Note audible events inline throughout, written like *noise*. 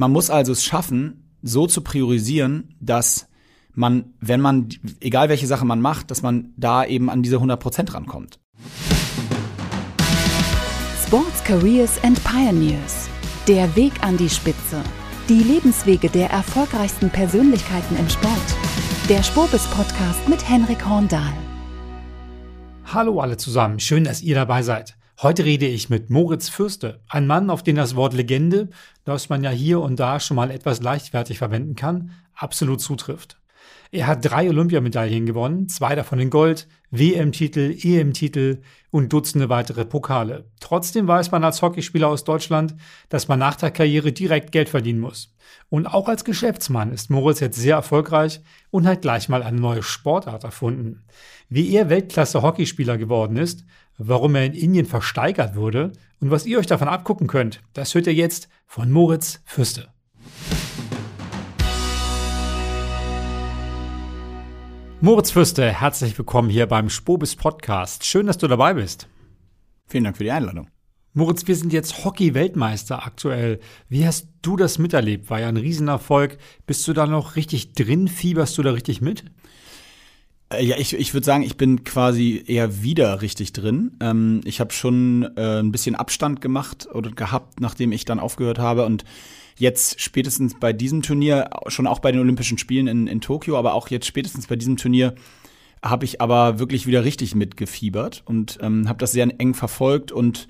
Man muss also es schaffen, so zu priorisieren, dass man, wenn man, egal welche Sache man macht, dass man da eben an diese 100 Prozent rankommt. Sports Careers and Pioneers. Der Weg an die Spitze. Die Lebenswege der erfolgreichsten Persönlichkeiten im Sport. Der Spobis Podcast mit Henrik Horndahl. Hallo alle zusammen, schön, dass ihr dabei seid. Heute rede ich mit Moritz Fürste, ein Mann, auf den das Wort Legende, das man ja hier und da schon mal etwas leichtfertig verwenden kann, absolut zutrifft. Er hat drei Olympiamedaillen gewonnen, zwei davon in Gold, WM-Titel, EM-Titel und Dutzende weitere Pokale. Trotzdem weiß man als Hockeyspieler aus Deutschland, dass man nach der Karriere direkt Geld verdienen muss. Und auch als Geschäftsmann ist Moritz jetzt sehr erfolgreich und hat gleich mal eine neue Sportart erfunden. Wie er Weltklasse-Hockeyspieler geworden ist, warum er in Indien versteigert wurde und was ihr euch davon abgucken könnt, das hört ihr jetzt von Moritz Fürste. Moritz Fürste, herzlich willkommen hier beim Spobis Podcast. Schön, dass du dabei bist. Vielen Dank für die Einladung. Moritz, wir sind jetzt Hockey-Weltmeister aktuell. Wie hast du das miterlebt? War ja ein Riesenerfolg. Bist du da noch richtig drin? Fieberst du da richtig mit? Äh, ja, ich, ich würde sagen, ich bin quasi eher wieder richtig drin. Ähm, ich habe schon äh, ein bisschen Abstand gemacht oder gehabt, nachdem ich dann aufgehört habe und jetzt spätestens bei diesem Turnier, schon auch bei den Olympischen Spielen in, in Tokio, aber auch jetzt spätestens bei diesem Turnier habe ich aber wirklich wieder richtig mitgefiebert und ähm, habe das sehr eng verfolgt und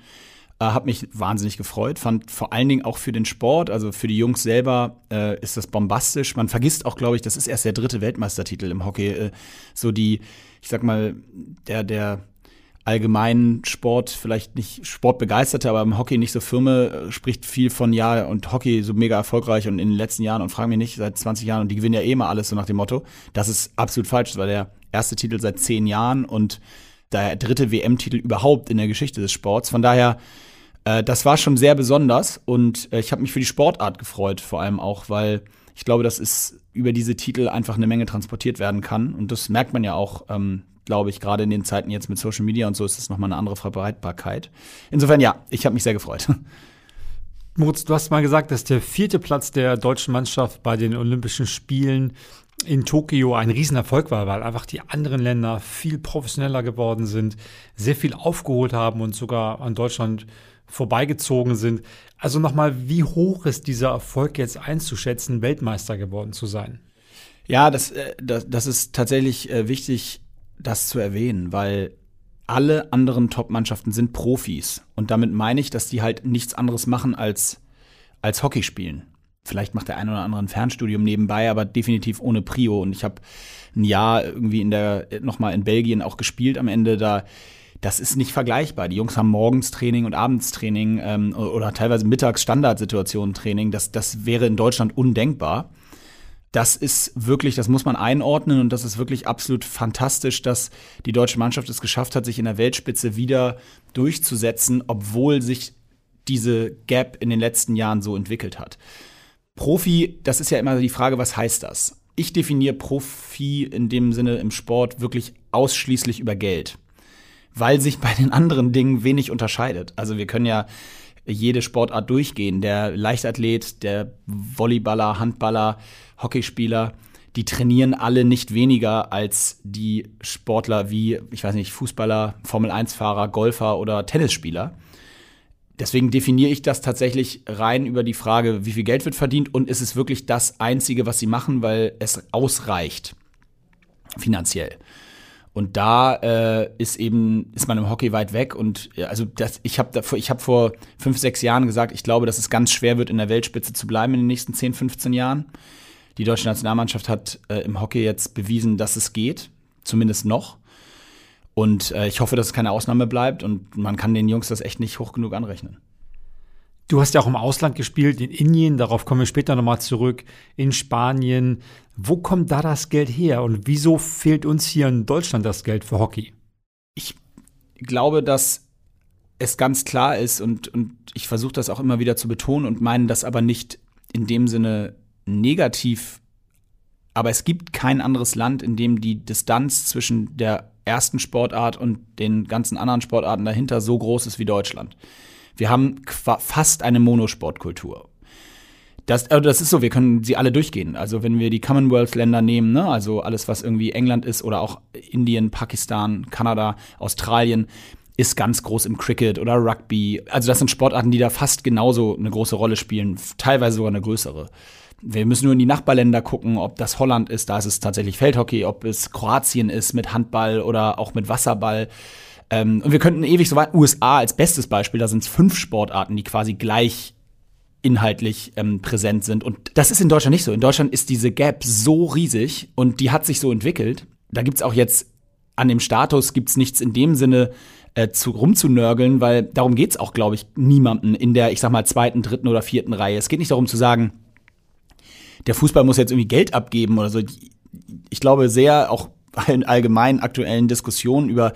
äh, habe mich wahnsinnig gefreut. Fand vor allen Dingen auch für den Sport, also für die Jungs selber, äh, ist das bombastisch. Man vergisst auch, glaube ich, das ist erst der dritte Weltmeistertitel im Hockey. Äh, so die, ich sag mal, der, der allgemeinen Sport, vielleicht nicht Sportbegeisterte, aber im Hockey nicht so Firme, äh, spricht viel von, ja, und Hockey so mega erfolgreich und in den letzten Jahren und fragen mich nicht, seit 20 Jahren und die gewinnen ja eh immer alles, so nach dem Motto. Das ist absolut falsch. War der erste Titel seit zehn Jahren und der dritte WM-Titel überhaupt in der Geschichte des Sports. Von daher äh, das war schon sehr besonders und äh, ich habe mich für die Sportart gefreut, vor allem auch, weil ich glaube, dass es über diese Titel einfach eine Menge transportiert werden kann. Und das merkt man ja auch, ähm, glaube ich, gerade in den Zeiten jetzt mit Social Media und so ist das nochmal eine andere Verbreitbarkeit. Insofern ja, ich habe mich sehr gefreut. *laughs* Moritz, du hast mal gesagt, dass der vierte Platz der deutschen Mannschaft bei den Olympischen Spielen in Tokio ein Riesenerfolg war, weil einfach die anderen Länder viel professioneller geworden sind, sehr viel aufgeholt haben und sogar an Deutschland vorbeigezogen sind. Also nochmal, wie hoch ist dieser Erfolg jetzt einzuschätzen, Weltmeister geworden zu sein? Ja, das, äh, das, das ist tatsächlich äh, wichtig, das zu erwähnen, weil alle anderen Top-Mannschaften sind Profis. Und damit meine ich, dass die halt nichts anderes machen als, als Hockey spielen. Vielleicht macht der eine oder andere ein Fernstudium nebenbei, aber definitiv ohne Prio. Und ich habe ein Jahr irgendwie in der, nochmal in Belgien auch gespielt am Ende. Da das ist nicht vergleichbar. Die Jungs haben morgens Training und abends Training ähm, oder teilweise mittags Standardsituationen Training. Das, das wäre in Deutschland undenkbar. Das ist wirklich, das muss man einordnen und das ist wirklich absolut fantastisch, dass die deutsche Mannschaft es geschafft hat, sich in der Weltspitze wieder durchzusetzen, obwohl sich diese Gap in den letzten Jahren so entwickelt hat. Profi, das ist ja immer die Frage, was heißt das? Ich definiere Profi in dem Sinne im Sport wirklich ausschließlich über Geld weil sich bei den anderen Dingen wenig unterscheidet. Also wir können ja jede Sportart durchgehen. Der Leichtathlet, der Volleyballer, Handballer, Hockeyspieler, die trainieren alle nicht weniger als die Sportler wie, ich weiß nicht, Fußballer, Formel-1-Fahrer, Golfer oder Tennisspieler. Deswegen definiere ich das tatsächlich rein über die Frage, wie viel Geld wird verdient und ist es wirklich das Einzige, was sie machen, weil es ausreicht finanziell. Und da äh, ist eben, ist man im Hockey weit weg. Und also das, ich habe ich hab vor fünf, sechs Jahren gesagt, ich glaube, dass es ganz schwer wird, in der Weltspitze zu bleiben in den nächsten 10, 15 Jahren. Die deutsche Nationalmannschaft hat äh, im Hockey jetzt bewiesen, dass es geht, zumindest noch. Und äh, ich hoffe, dass es keine Ausnahme bleibt und man kann den Jungs das echt nicht hoch genug anrechnen. Du hast ja auch im Ausland gespielt, in Indien, darauf kommen wir später nochmal zurück, in Spanien. Wo kommt da das Geld her und wieso fehlt uns hier in Deutschland das Geld für Hockey? Ich glaube, dass es ganz klar ist und, und ich versuche das auch immer wieder zu betonen und meinen das aber nicht in dem Sinne negativ. Aber es gibt kein anderes Land, in dem die Distanz zwischen der ersten Sportart und den ganzen anderen Sportarten dahinter so groß ist wie Deutschland. Wir haben fast eine Monosportkultur. Das, also das ist so, wir können sie alle durchgehen. Also wenn wir die Commonwealth-Länder nehmen, ne, also alles, was irgendwie England ist oder auch Indien, Pakistan, Kanada, Australien, ist ganz groß im Cricket oder Rugby. Also das sind Sportarten, die da fast genauso eine große Rolle spielen, teilweise sogar eine größere. Wir müssen nur in die Nachbarländer gucken, ob das Holland ist, da ist es tatsächlich Feldhockey, ob es Kroatien ist mit Handball oder auch mit Wasserball. Ähm, und wir könnten ewig so weit, USA als bestes Beispiel, da sind es fünf Sportarten, die quasi gleich inhaltlich ähm, präsent sind. Und das ist in Deutschland nicht so. In Deutschland ist diese Gap so riesig und die hat sich so entwickelt. Da gibt's auch jetzt an dem Status gibt's nichts in dem Sinne, äh, zu, rumzunörgeln, weil darum geht's auch, glaube ich, niemanden in der, ich sag mal, zweiten, dritten oder vierten Reihe. Es geht nicht darum zu sagen, der Fußball muss jetzt irgendwie Geld abgeben oder so. Ich glaube sehr, auch in allgemeinen aktuellen Diskussionen über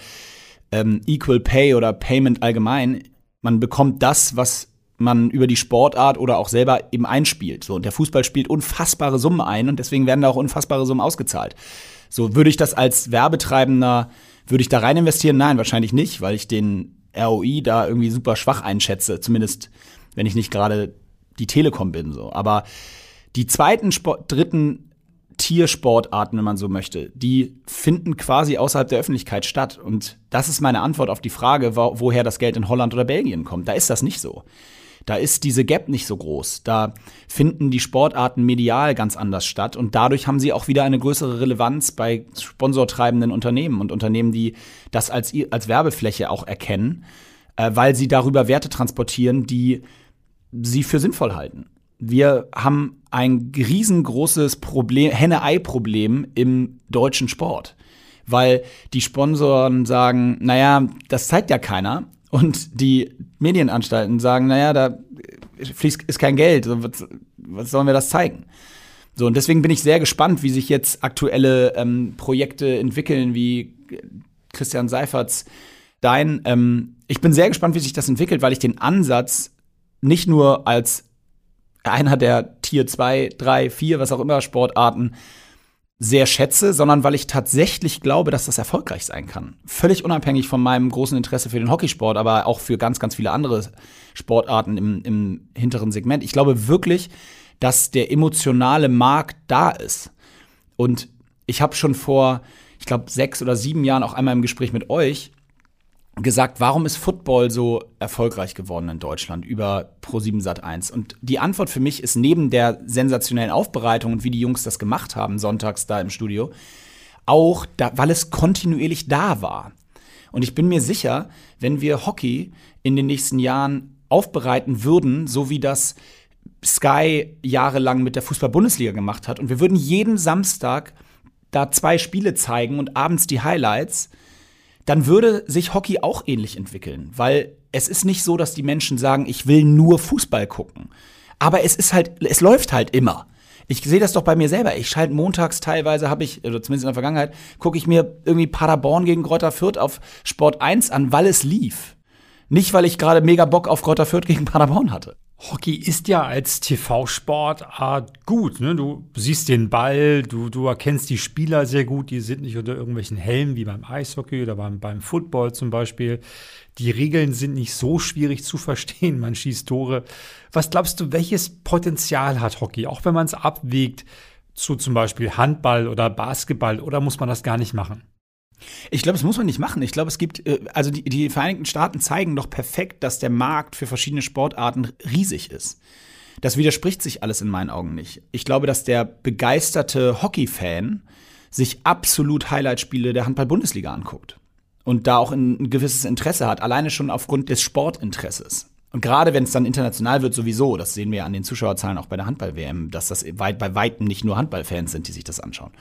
ähm, Equal Pay oder Payment allgemein, man bekommt das, was man über die Sportart oder auch selber eben einspielt. So, und der Fußball spielt unfassbare Summen ein und deswegen werden da auch unfassbare Summen ausgezahlt. So, würde ich das als Werbetreibender würde ich da rein investieren? Nein, wahrscheinlich nicht, weil ich den ROI da irgendwie super schwach einschätze. Zumindest, wenn ich nicht gerade die Telekom bin. So. Aber die zweiten, Sport, dritten Tiersportarten, wenn man so möchte, die finden quasi außerhalb der Öffentlichkeit statt. Und das ist meine Antwort auf die Frage, woher das Geld in Holland oder Belgien kommt. Da ist das nicht so. Da ist diese Gap nicht so groß. Da finden die Sportarten medial ganz anders statt und dadurch haben sie auch wieder eine größere Relevanz bei sponsortreibenden Unternehmen und Unternehmen, die das als, als Werbefläche auch erkennen, äh, weil sie darüber Werte transportieren, die sie für sinnvoll halten. Wir haben ein riesengroßes Problem, Henne-Ei-Problem im deutschen Sport weil die Sponsoren sagen, naja, das zeigt ja keiner. Und die Medienanstalten sagen, naja, da fließt ist kein Geld, was, was sollen wir das zeigen? So, und deswegen bin ich sehr gespannt, wie sich jetzt aktuelle ähm, Projekte entwickeln, wie Christian Seiferts dein. Ähm, ich bin sehr gespannt, wie sich das entwickelt, weil ich den Ansatz nicht nur als einer der Tier 2, 3, 4, was auch immer Sportarten sehr schätze, sondern weil ich tatsächlich glaube, dass das erfolgreich sein kann. Völlig unabhängig von meinem großen Interesse für den Hockeysport, aber auch für ganz, ganz viele andere Sportarten im, im hinteren Segment. Ich glaube wirklich, dass der emotionale Markt da ist. Und ich habe schon vor, ich glaube, sechs oder sieben Jahren auch einmal im Gespräch mit euch gesagt, warum ist Football so erfolgreich geworden in Deutschland über Pro7 Sat1? Und die Antwort für mich ist neben der sensationellen Aufbereitung und wie die Jungs das gemacht haben sonntags da im Studio, auch da, weil es kontinuierlich da war. Und ich bin mir sicher, wenn wir Hockey in den nächsten Jahren aufbereiten würden, so wie das Sky jahrelang mit der Fußball-Bundesliga gemacht hat, und wir würden jeden Samstag da zwei Spiele zeigen und abends die Highlights, dann würde sich Hockey auch ähnlich entwickeln, weil es ist nicht so, dass die Menschen sagen, ich will nur Fußball gucken. Aber es ist halt, es läuft halt immer. Ich sehe das doch bei mir selber. Ich schalte montags teilweise, habe ich, oder zumindest in der Vergangenheit, gucke ich mir irgendwie Paderborn gegen Greuther Fürth auf Sport 1 an, weil es lief. Nicht, weil ich gerade mega Bock auf Greuther Fürth gegen Paderborn hatte. Hockey ist ja als TV-Sportart gut. Ne? Du siehst den Ball, du, du erkennst die Spieler sehr gut, die sind nicht unter irgendwelchen Helmen wie beim Eishockey oder beim, beim Football zum Beispiel. Die Regeln sind nicht so schwierig zu verstehen, *laughs* man schießt Tore. Was glaubst du, welches Potenzial hat Hockey, auch wenn man es abwägt zu zum Beispiel Handball oder Basketball oder muss man das gar nicht machen? Ich glaube, das muss man nicht machen. Ich glaube, es gibt, äh, also die, die Vereinigten Staaten zeigen doch perfekt, dass der Markt für verschiedene Sportarten riesig ist. Das widerspricht sich alles in meinen Augen nicht. Ich glaube, dass der begeisterte Hockey-Fan sich absolut Highlight-Spiele der Handball-Bundesliga anguckt und da auch ein, gewisses Interesse hat, alleine schon aufgrund des Sportinteresses. Und gerade wenn es dann international wird, sowieso, das sehen wir ja an den Zuschauerzahlen auch bei der Handball-WM, dass das bei Weitem nicht nur Handballfans sind, die sich das anschauen.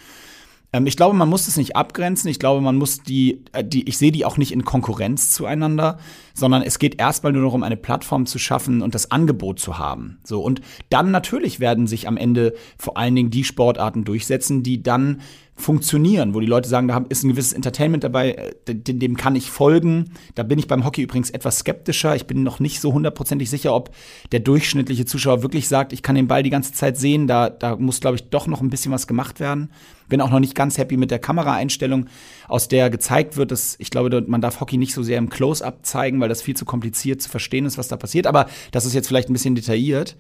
Ähm, ich glaube, man muss es nicht abgrenzen. Ich glaube, man muss die, äh, die ich sehe die auch nicht in Konkurrenz zueinander, sondern es geht erstmal nur darum, eine Plattform zu schaffen und das Angebot zu haben. So. Und dann natürlich werden sich am Ende vor allen Dingen die Sportarten durchsetzen, die dann funktionieren, wo die Leute sagen, da ist ein gewisses Entertainment dabei, äh, dem, kann ich folgen. Da bin ich beim Hockey übrigens etwas skeptischer. Ich bin noch nicht so hundertprozentig sicher, ob der durchschnittliche Zuschauer wirklich sagt, ich kann den Ball die ganze Zeit sehen. Da, da muss, glaube ich, doch noch ein bisschen was gemacht werden. Bin auch noch nicht ganz happy mit der Kameraeinstellung, aus der gezeigt wird, dass ich glaube, man darf Hockey nicht so sehr im Close-up zeigen, weil das viel zu kompliziert zu verstehen ist, was da passiert. Aber das ist jetzt vielleicht ein bisschen detailliert.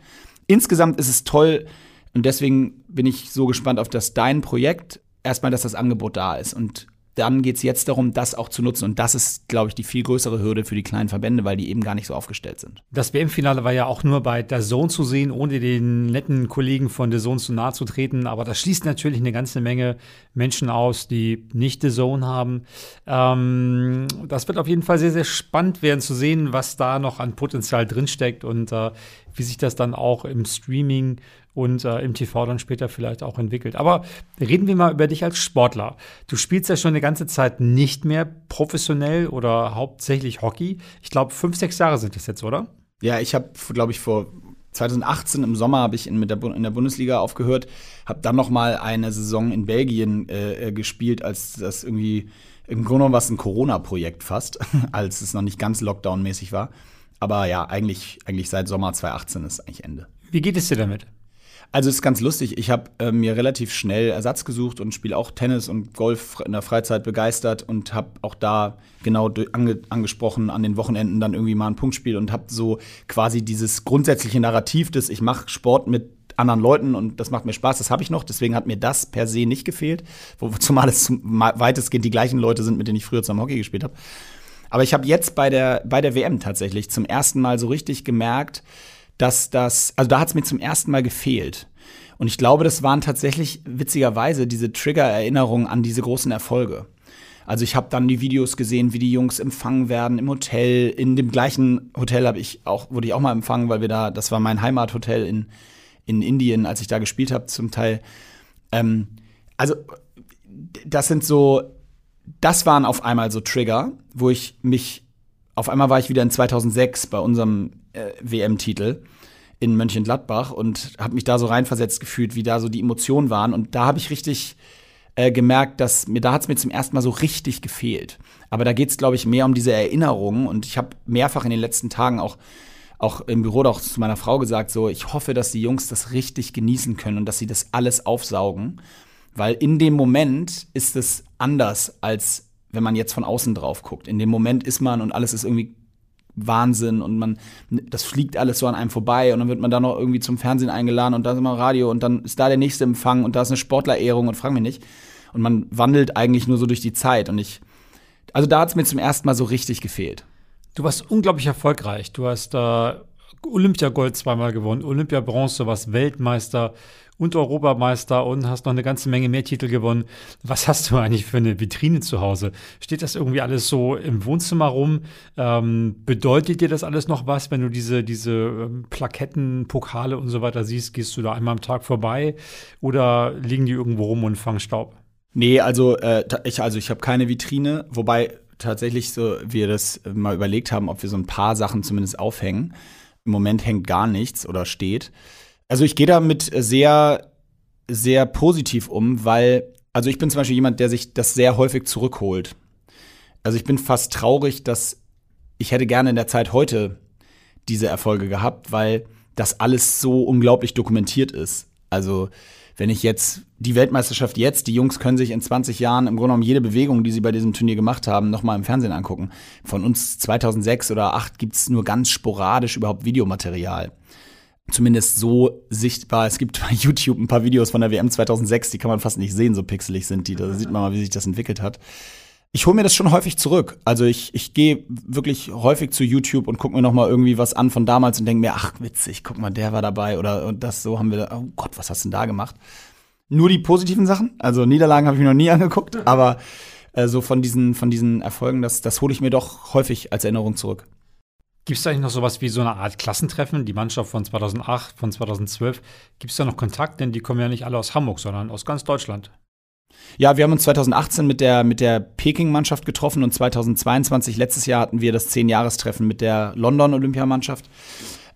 insgesamt ist es toll und deswegen bin ich so gespannt auf das dein Projekt. Erstmal, dass das Angebot da ist und dann geht es jetzt darum, das auch zu nutzen. Und das ist, glaube ich, die viel größere Hürde für die kleinen Verbände, weil die eben gar nicht so aufgestellt sind. Das WM-Finale war ja auch nur bei der Zone zu sehen, ohne den netten Kollegen von der Zone zu nahe zu treten. Aber das schließt natürlich eine ganze Menge Menschen aus, die nicht The Zone haben. Ähm, das wird auf jeden Fall sehr, sehr spannend werden zu sehen, was da noch an Potenzial drinsteckt und äh, wie sich das dann auch im Streaming und äh, im TV dann später vielleicht auch entwickelt. Aber reden wir mal über dich als Sportler. Du spielst ja schon eine ganze Zeit nicht mehr professionell oder hauptsächlich Hockey. Ich glaube, fünf, sechs Jahre sind das jetzt, oder? Ja, ich habe, glaube ich, vor 2018 im Sommer habe ich in, mit der, in der Bundesliga aufgehört, habe dann noch mal eine Saison in Belgien äh, äh gespielt, als das irgendwie im Grunde genommen was ein Corona-Projekt fast, *laughs* als es noch nicht ganz Lockdown-mäßig war. Aber ja, eigentlich, eigentlich seit Sommer 2018 ist eigentlich Ende. Wie geht es dir damit? Also es ist ganz lustig. Ich habe äh, mir relativ schnell Ersatz gesucht und spiele auch Tennis und Golf in der Freizeit begeistert und habe auch da genau ange angesprochen an den Wochenenden dann irgendwie mal ein Punktspiel und habe so quasi dieses grundsätzliche Narrativ, dass ich mache Sport mit anderen Leuten und das macht mir Spaß, das habe ich noch. Deswegen hat mir das per se nicht gefehlt, wo, *laughs* zumal es weitestgehend die gleichen Leute sind, mit denen ich früher zum Hockey gespielt habe. Aber ich habe jetzt bei der, bei der WM tatsächlich zum ersten Mal so richtig gemerkt, dass das, also da hat es mir zum ersten Mal gefehlt. Und ich glaube, das waren tatsächlich witzigerweise diese Trigger-Erinnerungen an diese großen Erfolge. Also ich habe dann die Videos gesehen, wie die Jungs empfangen werden im Hotel. In dem gleichen Hotel habe ich auch wurde ich auch mal empfangen, weil wir da, das war mein Heimathotel in in Indien, als ich da gespielt habe, zum Teil. Ähm, also das sind so, das waren auf einmal so Trigger, wo ich mich auf einmal war ich wieder in 2006 bei unserem äh, WM-Titel in Mönchengladbach und habe mich da so reinversetzt gefühlt, wie da so die Emotionen waren. Und da habe ich richtig äh, gemerkt, dass mir, da hat es mir zum ersten Mal so richtig gefehlt. Aber da geht es, glaube ich, mehr um diese Erinnerungen. Und ich habe mehrfach in den letzten Tagen auch, auch im Büro auch zu meiner Frau gesagt, so, ich hoffe, dass die Jungs das richtig genießen können und dass sie das alles aufsaugen. Weil in dem Moment ist es anders, als wenn man jetzt von außen drauf guckt. In dem Moment ist man und alles ist irgendwie Wahnsinn und man, das fliegt alles so an einem vorbei und dann wird man da noch irgendwie zum Fernsehen eingeladen und da ist immer Radio und dann ist da der nächste Empfang und da ist eine Sportlerehrung und frag mich nicht. Und man wandelt eigentlich nur so durch die Zeit und ich, also da hat es mir zum ersten Mal so richtig gefehlt. Du warst unglaublich erfolgreich. Du hast äh, Olympiagold zweimal gewonnen, Olympiabronze, warst Weltmeister und Europameister und hast noch eine ganze Menge mehr Titel gewonnen. Was hast du eigentlich für eine Vitrine zu Hause? Steht das irgendwie alles so im Wohnzimmer rum? Ähm, bedeutet dir das alles noch was, wenn du diese, diese ähm, Plaketten, Pokale und so weiter siehst? Gehst du da einmal am Tag vorbei oder liegen die irgendwo rum und fangen Staub? Nee, also äh, ich, also ich habe keine Vitrine, wobei tatsächlich so wir das mal überlegt haben, ob wir so ein paar Sachen zumindest aufhängen. Im Moment hängt gar nichts oder steht. Also ich gehe damit sehr, sehr positiv um, weil, also ich bin zum Beispiel jemand, der sich das sehr häufig zurückholt. Also ich bin fast traurig, dass ich hätte gerne in der Zeit heute diese Erfolge gehabt, weil das alles so unglaublich dokumentiert ist. Also wenn ich jetzt die Weltmeisterschaft jetzt, die Jungs können sich in 20 Jahren im Grunde genommen jede Bewegung, die sie bei diesem Turnier gemacht haben, nochmal im Fernsehen angucken. Von uns 2006 oder 2008 gibt's nur ganz sporadisch überhaupt Videomaterial. Zumindest so sichtbar. Es gibt bei *laughs* YouTube ein paar Videos von der WM 2006, die kann man fast nicht sehen, so pixelig sind die. Da sieht man mal, wie sich das entwickelt hat ich hole mir das schon häufig zurück. Also ich, ich gehe wirklich häufig zu YouTube und gucke mir noch mal irgendwie was an von damals und denke mir, ach witzig, guck mal, der war dabei oder und das so haben wir, oh Gott, was hast du denn da gemacht? Nur die positiven Sachen, also Niederlagen habe ich mir noch nie *laughs* angeguckt, aber äh, so von diesen, von diesen Erfolgen, das, das hole ich mir doch häufig als Erinnerung zurück. Gibt es eigentlich noch sowas wie so eine Art Klassentreffen, die Mannschaft von 2008, von 2012? Gibt es da noch Kontakt? Denn die kommen ja nicht alle aus Hamburg, sondern aus ganz Deutschland. Ja, wir haben uns 2018 mit der, mit der Peking-Mannschaft getroffen und 2022, letztes Jahr, hatten wir das Zehn-Jahrestreffen mit der London-Olympiamannschaft.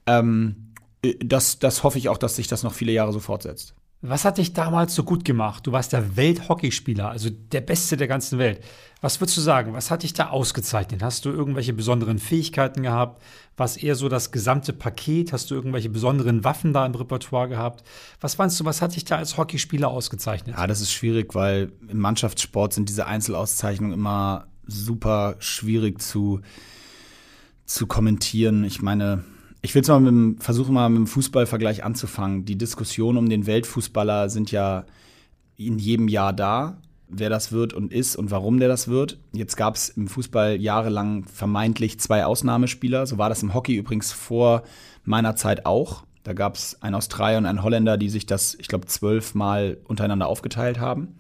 Ähm, das, das hoffe ich auch, dass sich das noch viele Jahre so fortsetzt. Was hat dich damals so gut gemacht? Du warst der Welthockeyspieler, also der Beste der ganzen Welt. Was würdest du sagen? Was hat dich da ausgezeichnet? Hast du irgendwelche besonderen Fähigkeiten gehabt? Was eher so das gesamte Paket? Hast du irgendwelche besonderen Waffen da im Repertoire gehabt? Was meinst du, was hat dich da als Hockeyspieler ausgezeichnet? Ja, das ist schwierig, weil im Mannschaftssport sind diese Einzelauszeichnungen immer super schwierig zu, zu kommentieren. Ich meine, Ich will es mal mit dem, versuchen mal mit dem Fußballvergleich anzufangen. Die Diskussionen um den Weltfußballer sind ja in jedem Jahr da, wer das wird und ist und warum der das wird. Jetzt gab es im Fußball jahrelang vermeintlich zwei Ausnahmespieler. So war das im Hockey übrigens vor meiner Zeit auch. Da gab es einen Australier und einen Holländer, die sich das, ich glaube, zwölfmal untereinander aufgeteilt haben.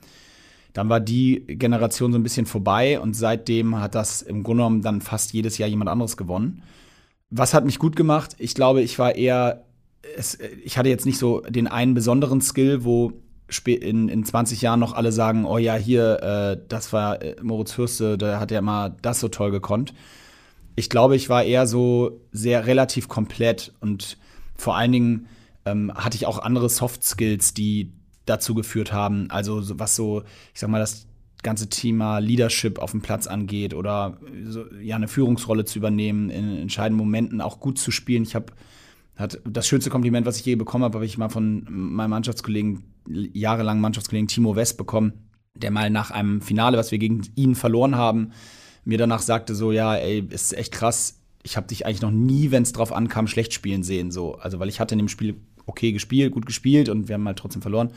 Dann war die Generation so ein bisschen vorbei und seitdem hat das im Grunde genommen dann fast jedes Jahr jemand anderes gewonnen. Was hat mich gut gemacht? Ich glaube, ich war eher, es, ich hatte jetzt nicht so den einen besonderen Skill, wo in, in 20 Jahren noch alle sagen, oh ja, hier, äh, das war äh, Moritz Fürste, der hat ja mal das so toll gekonnt. Ich glaube, ich war eher so sehr relativ komplett und vor allen Dingen ähm, hatte ich auch andere Soft Skills, die dazu geführt haben. Also was so, ich sag mal, das ganze Thema Leadership auf dem Platz angeht oder ja eine Führungsrolle zu übernehmen, in entscheidenden Momenten auch gut zu spielen. Ich habe hat das schönste Kompliment, was ich je bekommen habe, habe ich mal von meinem Mannschaftskollegen, jahrelangen Mannschaftskollegen Timo West bekommen, der mal nach einem Finale, was wir gegen ihn verloren haben, mir danach sagte so, ja, ey, ist echt krass. Ich habe dich eigentlich noch nie, wenn es drauf ankam, schlecht spielen sehen. So, also weil ich hatte in dem Spiel okay gespielt, gut gespielt und wir haben halt trotzdem verloren.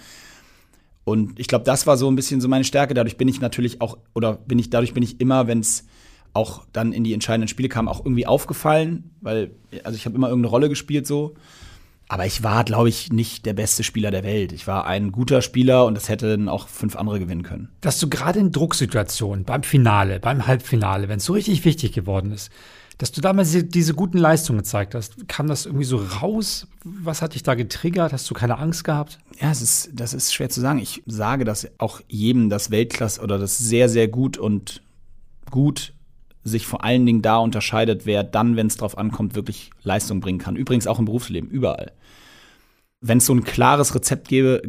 Und ich glaube, das war so ein bisschen so meine Stärke. Dadurch bin ich natürlich auch, oder bin ich, dadurch bin ich immer, wenn es auch dann in die entscheidenden Spiele kam, auch irgendwie aufgefallen, weil, also ich habe immer irgendeine Rolle gespielt so. Aber ich war, glaube ich, nicht der beste Spieler der Welt. Ich war ein guter Spieler und das hätten auch fünf andere gewinnen können. Dass du gerade in Drucksituationen, beim Finale, beim Halbfinale, wenn es so richtig wichtig geworden ist, dass du damals diese guten Leistungen gezeigt hast. Kam das irgendwie so raus? Was hat dich da getriggert? Hast du keine Angst gehabt? Ja, es ist, das ist schwer zu sagen. Ich sage dass auch jedem, das Weltklasse oder das sehr, sehr gut und gut sich vor allen Dingen da unterscheidet, wer dann, wenn es drauf ankommt, wirklich Leistung bringen kann. Übrigens auch im Berufsleben, überall. Wenn es so ein klares Rezept gäbe,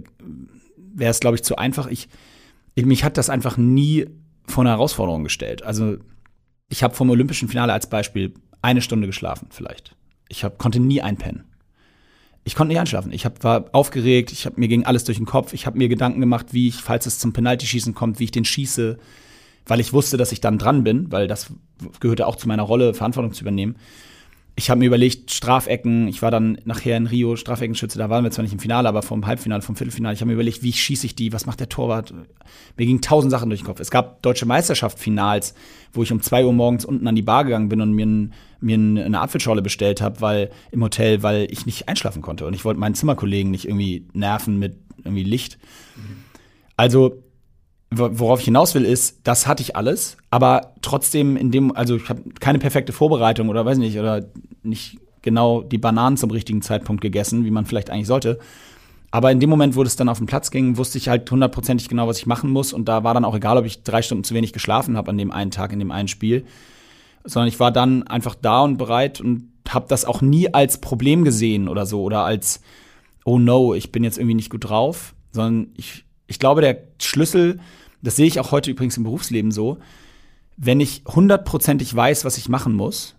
wäre es, glaube ich, zu einfach. Ich, mich hat das einfach nie vor eine Herausforderung gestellt. Also ich habe vom Olympischen Finale als Beispiel eine Stunde geschlafen, vielleicht. Ich hab, konnte nie einpennen. Ich konnte nicht einschlafen. Ich hab, war aufgeregt, ich hab, mir ging alles durch den Kopf. Ich habe mir Gedanken gemacht, wie ich, falls es zum Penaltyschießen kommt, wie ich den schieße, weil ich wusste, dass ich dann dran bin, weil das gehörte auch zu meiner Rolle, Verantwortung zu übernehmen ich habe mir überlegt, Strafecken, ich war dann nachher in Rio Strafeckenschütze, da waren wir zwar nicht im Finale, aber vom Halbfinale, vom Viertelfinale, ich habe mir überlegt, wie schieße ich die, was macht der Torwart? Mir gingen tausend Sachen durch den Kopf. Es gab deutsche Meisterschaft-Finals, wo ich um zwei Uhr morgens unten an die Bar gegangen bin und mir, mir eine Apfelschorle bestellt habe, weil im Hotel, weil ich nicht einschlafen konnte und ich wollte meinen Zimmerkollegen nicht irgendwie nerven mit irgendwie Licht. Also worauf ich hinaus will, ist, das hatte ich alles, aber trotzdem in dem, also ich habe keine perfekte Vorbereitung oder weiß nicht, oder nicht genau die Bananen zum richtigen Zeitpunkt gegessen, wie man vielleicht eigentlich sollte. Aber in dem Moment, wo es dann auf den Platz ging, wusste ich halt hundertprozentig genau, was ich machen muss. Und da war dann auch egal, ob ich drei Stunden zu wenig geschlafen habe an dem einen Tag, in dem einen Spiel. Sondern ich war dann einfach da und bereit und habe das auch nie als Problem gesehen oder so. Oder als, oh no, ich bin jetzt irgendwie nicht gut drauf. Sondern ich, ich glaube, der Schlüssel das sehe ich auch heute übrigens im Berufsleben so, wenn ich hundertprozentig weiß, was ich machen muss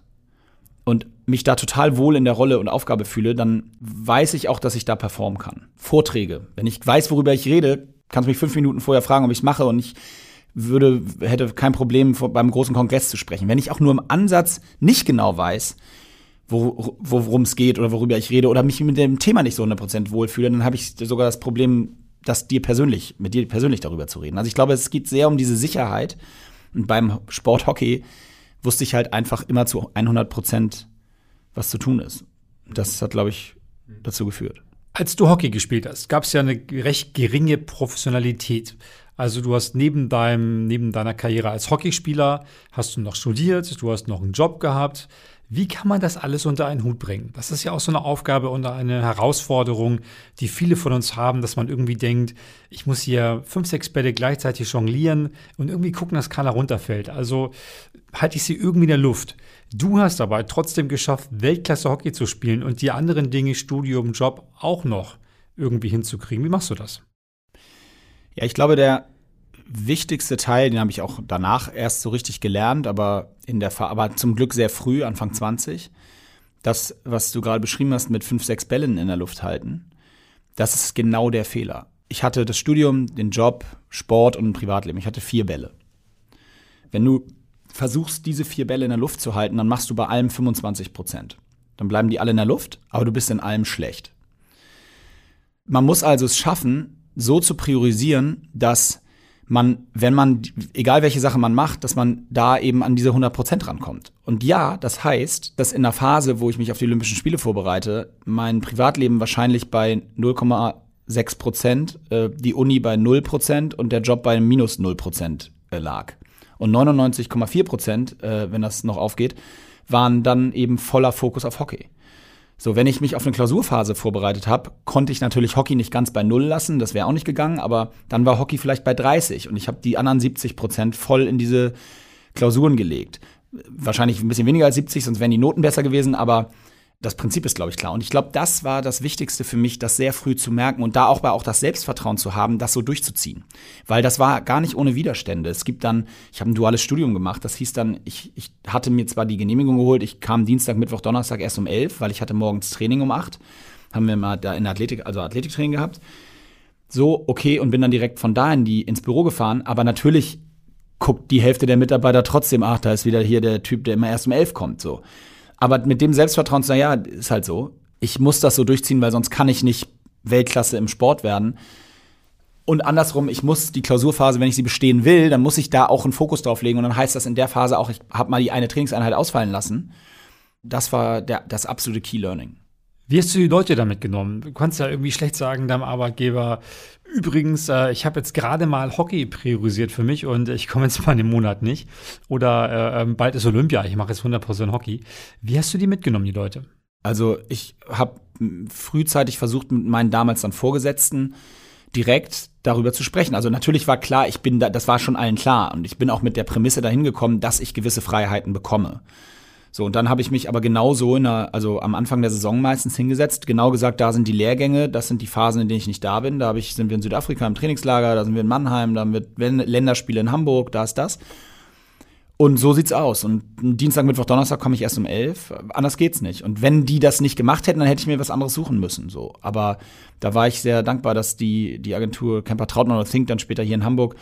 und mich da total wohl in der Rolle und Aufgabe fühle, dann weiß ich auch, dass ich da performen kann. Vorträge. Wenn ich weiß, worüber ich rede, kannst du mich fünf Minuten vorher fragen, ob ich es mache und ich würde, hätte kein Problem, beim großen Kongress zu sprechen. Wenn ich auch nur im Ansatz nicht genau weiß, worum es geht oder worüber ich rede oder mich mit dem Thema nicht so 100% wohlfühle, dann habe ich sogar das Problem, das dir persönlich, mit dir persönlich darüber zu reden. Also ich glaube, es geht sehr um diese Sicherheit. Und beim Sporthockey wusste ich halt einfach immer zu 100 Prozent, was zu tun ist. Das hat, glaube ich, dazu geführt. Als du Hockey gespielt hast, gab es ja eine recht geringe Professionalität. Also du hast neben deinem, neben deiner Karriere als Hockeyspieler hast du noch studiert, du hast noch einen Job gehabt. Wie kann man das alles unter einen Hut bringen? Das ist ja auch so eine Aufgabe und eine Herausforderung, die viele von uns haben, dass man irgendwie denkt, ich muss hier fünf, sechs Bälle gleichzeitig jonglieren und irgendwie gucken, dass keiner runterfällt. Also halte ich sie irgendwie in der Luft. Du hast aber trotzdem geschafft, Weltklasse Hockey zu spielen und die anderen Dinge, Studium, Job auch noch irgendwie hinzukriegen. Wie machst du das? Ja, ich glaube, der wichtigste Teil, den habe ich auch danach erst so richtig gelernt, aber in der aber zum Glück sehr früh, Anfang 20. Das, was du gerade beschrieben hast mit fünf, sechs Bällen in der Luft halten, das ist genau der Fehler. Ich hatte das Studium, den Job, Sport und ein Privatleben. Ich hatte vier Bälle. Wenn du versuchst, diese vier Bälle in der Luft zu halten, dann machst du bei allem 25 Prozent. Dann bleiben die alle in der Luft, aber du bist in allem schlecht. Man muss also es schaffen, so zu priorisieren, dass man, wenn man, egal welche Sache man macht, dass man da eben an diese 100 Prozent rankommt. Und ja, das heißt, dass in der Phase, wo ich mich auf die Olympischen Spiele vorbereite, mein Privatleben wahrscheinlich bei 0,6 Prozent, äh, die Uni bei 0 Prozent und der Job bei minus 0 Prozent äh, lag. Und 99,4 Prozent, äh, wenn das noch aufgeht, waren dann eben voller Fokus auf Hockey. So, wenn ich mich auf eine Klausurphase vorbereitet habe, konnte ich natürlich Hockey nicht ganz bei Null lassen, das wäre auch nicht gegangen, aber dann war Hockey vielleicht bei 30 und ich habe die anderen 70 Prozent voll in diese Klausuren gelegt. Wahrscheinlich ein bisschen weniger als 70, sonst wären die Noten besser gewesen, aber das Prinzip ist, glaube ich, klar. Und ich glaube, das war das Wichtigste für mich, das sehr früh zu merken und da auch bei auch das Selbstvertrauen zu haben, das so durchzuziehen. Weil das war gar nicht ohne Widerstände. Es gibt dann, ich habe ein duales Studium gemacht, das hieß dann, ich, ich hatte mir zwar die Genehmigung geholt, ich kam Dienstag, Mittwoch, Donnerstag erst um elf, weil ich hatte morgens Training um acht. Haben wir mal da in Athletik, also Athletiktraining gehabt. So, okay, und bin dann direkt von da in die, ins Büro gefahren. Aber natürlich guckt die Hälfte der Mitarbeiter trotzdem, ach, da ist wieder hier der Typ, der immer erst um elf kommt, so. Aber mit dem Selbstvertrauen zu sagen, ja, ist halt so. Ich muss das so durchziehen, weil sonst kann ich nicht Weltklasse im Sport werden. Und andersrum, ich muss die Klausurphase, wenn ich sie bestehen will, dann muss ich da auch einen Fokus drauf legen. Und dann heißt das in der Phase auch, ich habe mal die eine Trainingseinheit ausfallen lassen. Das war der, das absolute Key Learning. Wie hast du die Leute damit genommen? Du kannst ja irgendwie schlecht sagen deinem Arbeitgeber, übrigens, äh, ich habe jetzt gerade mal Hockey priorisiert für mich und ich komme jetzt mal in den Monat nicht. Oder äh, ähm, bald ist Olympia, ich mache jetzt 100% Hockey. Wie hast du die mitgenommen, die Leute? Also ich habe frühzeitig versucht, mit meinen damals dann Vorgesetzten direkt darüber zu sprechen. Also natürlich war klar, ich bin da, das war schon allen klar und ich bin auch mit der Prämisse dahin gekommen, dass ich gewisse Freiheiten bekomme. So, und dann habe ich mich aber genauso in der, also am Anfang der Saison meistens hingesetzt, genau gesagt, da sind die Lehrgänge, das sind die Phasen, in denen ich nicht da bin. Da hab ich, sind wir in Südafrika im Trainingslager, da sind wir in Mannheim, da haben wir Länderspiele in Hamburg, da ist das. Und so sieht's aus. Und Dienstag, Mittwoch, Donnerstag komme ich erst um elf. Anders geht's nicht. Und wenn die das nicht gemacht hätten, dann hätte ich mir was anderes suchen müssen. So. Aber da war ich sehr dankbar, dass die, die Agentur Camper Trautmann oder Think dann später hier in Hamburg,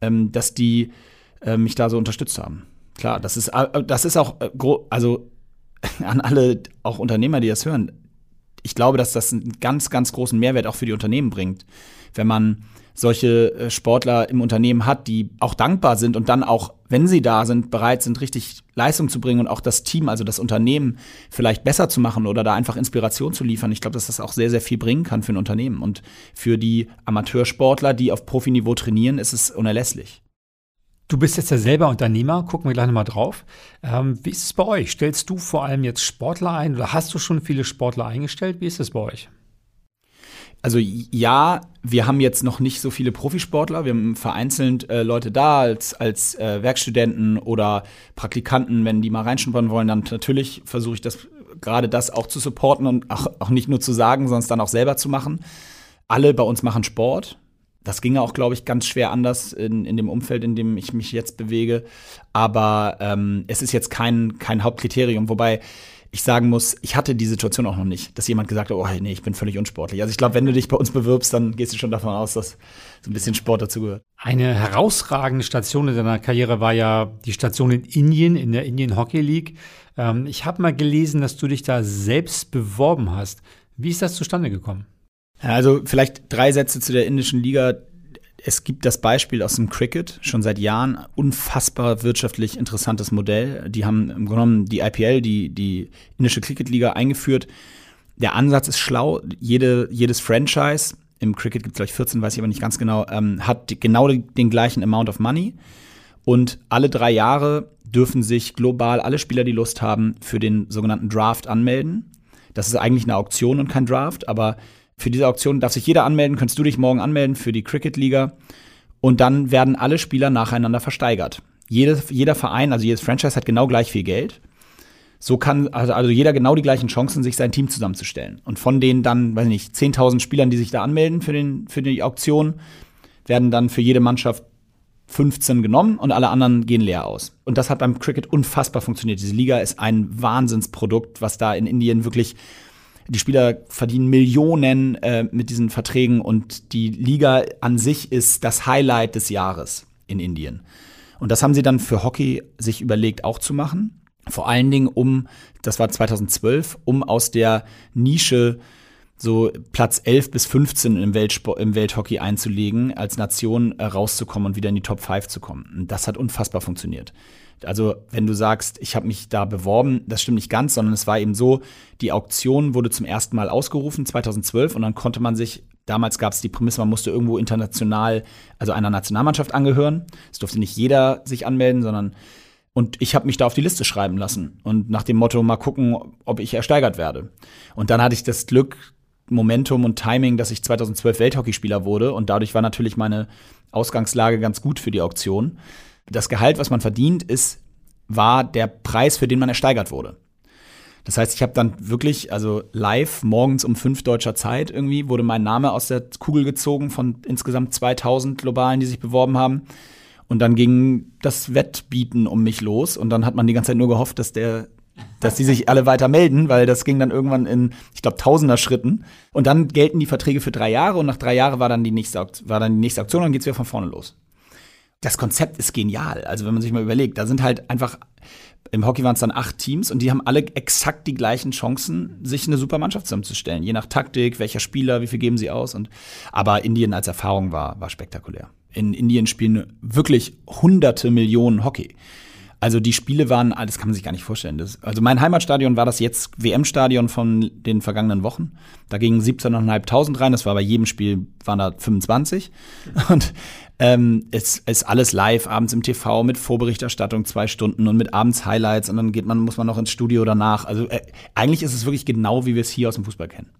ähm, dass die äh, mich da so unterstützt haben. Klar, das ist, äh, das ist auch, äh, also *laughs* an alle auch Unternehmer, die das hören. Ich glaube, dass das einen ganz, ganz großen Mehrwert auch für die Unternehmen bringt, wenn man solche äh, Sportler im Unternehmen hat, die auch dankbar sind und dann auch, wenn sie da sind, bereit sind, richtig Leistung zu bringen und auch das Team, also das Unternehmen vielleicht besser zu machen oder da einfach Inspiration zu liefern. Ich glaube, dass das auch sehr, sehr viel bringen kann für ein Unternehmen. Und für die Amateursportler, die auf Profiniveau trainieren, ist es unerlässlich. Du bist jetzt ja selber Unternehmer, gucken wir gleich nochmal drauf. Ähm, wie ist es bei euch? Stellst du vor allem jetzt Sportler ein oder hast du schon viele Sportler eingestellt? Wie ist es bei euch? Also ja, wir haben jetzt noch nicht so viele Profisportler. Wir haben vereinzelt äh, Leute da als, als äh, Werkstudenten oder Praktikanten, wenn die mal reinschnuppern wollen, dann natürlich versuche ich das gerade das auch zu supporten und auch, auch nicht nur zu sagen, sondern es dann auch selber zu machen. Alle bei uns machen Sport. Das ginge auch, glaube ich, ganz schwer anders in, in dem Umfeld, in dem ich mich jetzt bewege. Aber ähm, es ist jetzt kein, kein Hauptkriterium. Wobei ich sagen muss, ich hatte die Situation auch noch nicht, dass jemand gesagt hat, oh nee, ich bin völlig unsportlich. Also ich glaube, wenn du dich bei uns bewirbst, dann gehst du schon davon aus, dass so ein bisschen Sport dazu gehört. Eine herausragende Station in deiner Karriere war ja die Station in Indien, in der Indian Hockey League. Ähm, ich habe mal gelesen, dass du dich da selbst beworben hast. Wie ist das zustande gekommen? Also vielleicht drei Sätze zu der indischen Liga. Es gibt das Beispiel aus dem Cricket, schon seit Jahren, unfassbar wirtschaftlich interessantes Modell. Die haben im Grunde genommen die IPL, die, die indische Cricket-Liga, eingeführt. Der Ansatz ist schlau. Jede, jedes Franchise, im Cricket gibt es gleich 14, weiß ich aber nicht ganz genau, ähm, hat genau den gleichen Amount of Money. Und alle drei Jahre dürfen sich global alle Spieler, die Lust haben, für den sogenannten Draft anmelden. Das ist eigentlich eine Auktion und kein Draft, aber für diese Auktion darf sich jeder anmelden, könntest du dich morgen anmelden für die Cricket-Liga. Und dann werden alle Spieler nacheinander versteigert. Jede, jeder Verein, also jedes Franchise hat genau gleich viel Geld. So kann also, also jeder genau die gleichen Chancen, sich sein Team zusammenzustellen. Und von den dann, weiß ich nicht, 10.000 Spielern, die sich da anmelden für, den, für die Auktion, werden dann für jede Mannschaft 15 genommen und alle anderen gehen leer aus. Und das hat beim Cricket unfassbar funktioniert. Diese Liga ist ein Wahnsinnsprodukt, was da in Indien wirklich die Spieler verdienen Millionen äh, mit diesen Verträgen und die Liga an sich ist das Highlight des Jahres in Indien. Und das haben sie dann für Hockey sich überlegt auch zu machen. Vor allen Dingen um, das war 2012, um aus der Nische so Platz 11 bis 15 im, Weltsport, im Welthockey einzulegen, als Nation äh, rauszukommen und wieder in die Top 5 zu kommen. Und das hat unfassbar funktioniert. Also wenn du sagst, ich habe mich da beworben, das stimmt nicht ganz, sondern es war eben so, die Auktion wurde zum ersten Mal ausgerufen 2012 und dann konnte man sich, damals gab es die Prämisse, man musste irgendwo international, also einer Nationalmannschaft angehören. Es durfte nicht jeder sich anmelden, sondern und ich habe mich da auf die Liste schreiben lassen und nach dem Motto mal gucken, ob ich ersteigert werde. Und dann hatte ich das Glück, Momentum und Timing, dass ich 2012 Welthockeyspieler wurde und dadurch war natürlich meine Ausgangslage ganz gut für die Auktion das Gehalt, was man verdient, ist, war der Preis, für den man ersteigert wurde. Das heißt, ich habe dann wirklich, also live morgens um fünf deutscher Zeit irgendwie, wurde mein Name aus der Kugel gezogen von insgesamt 2000 Globalen, die sich beworben haben. Und dann ging das Wettbieten um mich los. Und dann hat man die ganze Zeit nur gehofft, dass der, dass die sich alle weiter melden, weil das ging dann irgendwann in, ich glaube, tausender Schritten. Und dann gelten die Verträge für drei Jahre und nach drei Jahren war dann die nächste, war dann die nächste Auktion und dann geht's wieder von vorne los das Konzept ist genial. Also wenn man sich mal überlegt, da sind halt einfach, im Hockey waren es dann acht Teams und die haben alle exakt die gleichen Chancen, sich eine super Mannschaft zusammenzustellen. Je nach Taktik, welcher Spieler, wie viel geben sie aus. Und, aber Indien als Erfahrung war, war spektakulär. In Indien spielen wirklich hunderte Millionen Hockey. Also die Spiele waren, das kann man sich gar nicht vorstellen. Das, also mein Heimatstadion war das jetzt WM-Stadion von den vergangenen Wochen. Da gingen 17.500 rein. Das war bei jedem Spiel waren da 25. Und ähm, es ist alles live abends im TV mit Vorberichterstattung zwei Stunden und mit abends Highlights und dann geht man muss man noch ins Studio danach. Also äh, eigentlich ist es wirklich genau wie wir es hier aus dem Fußball kennen.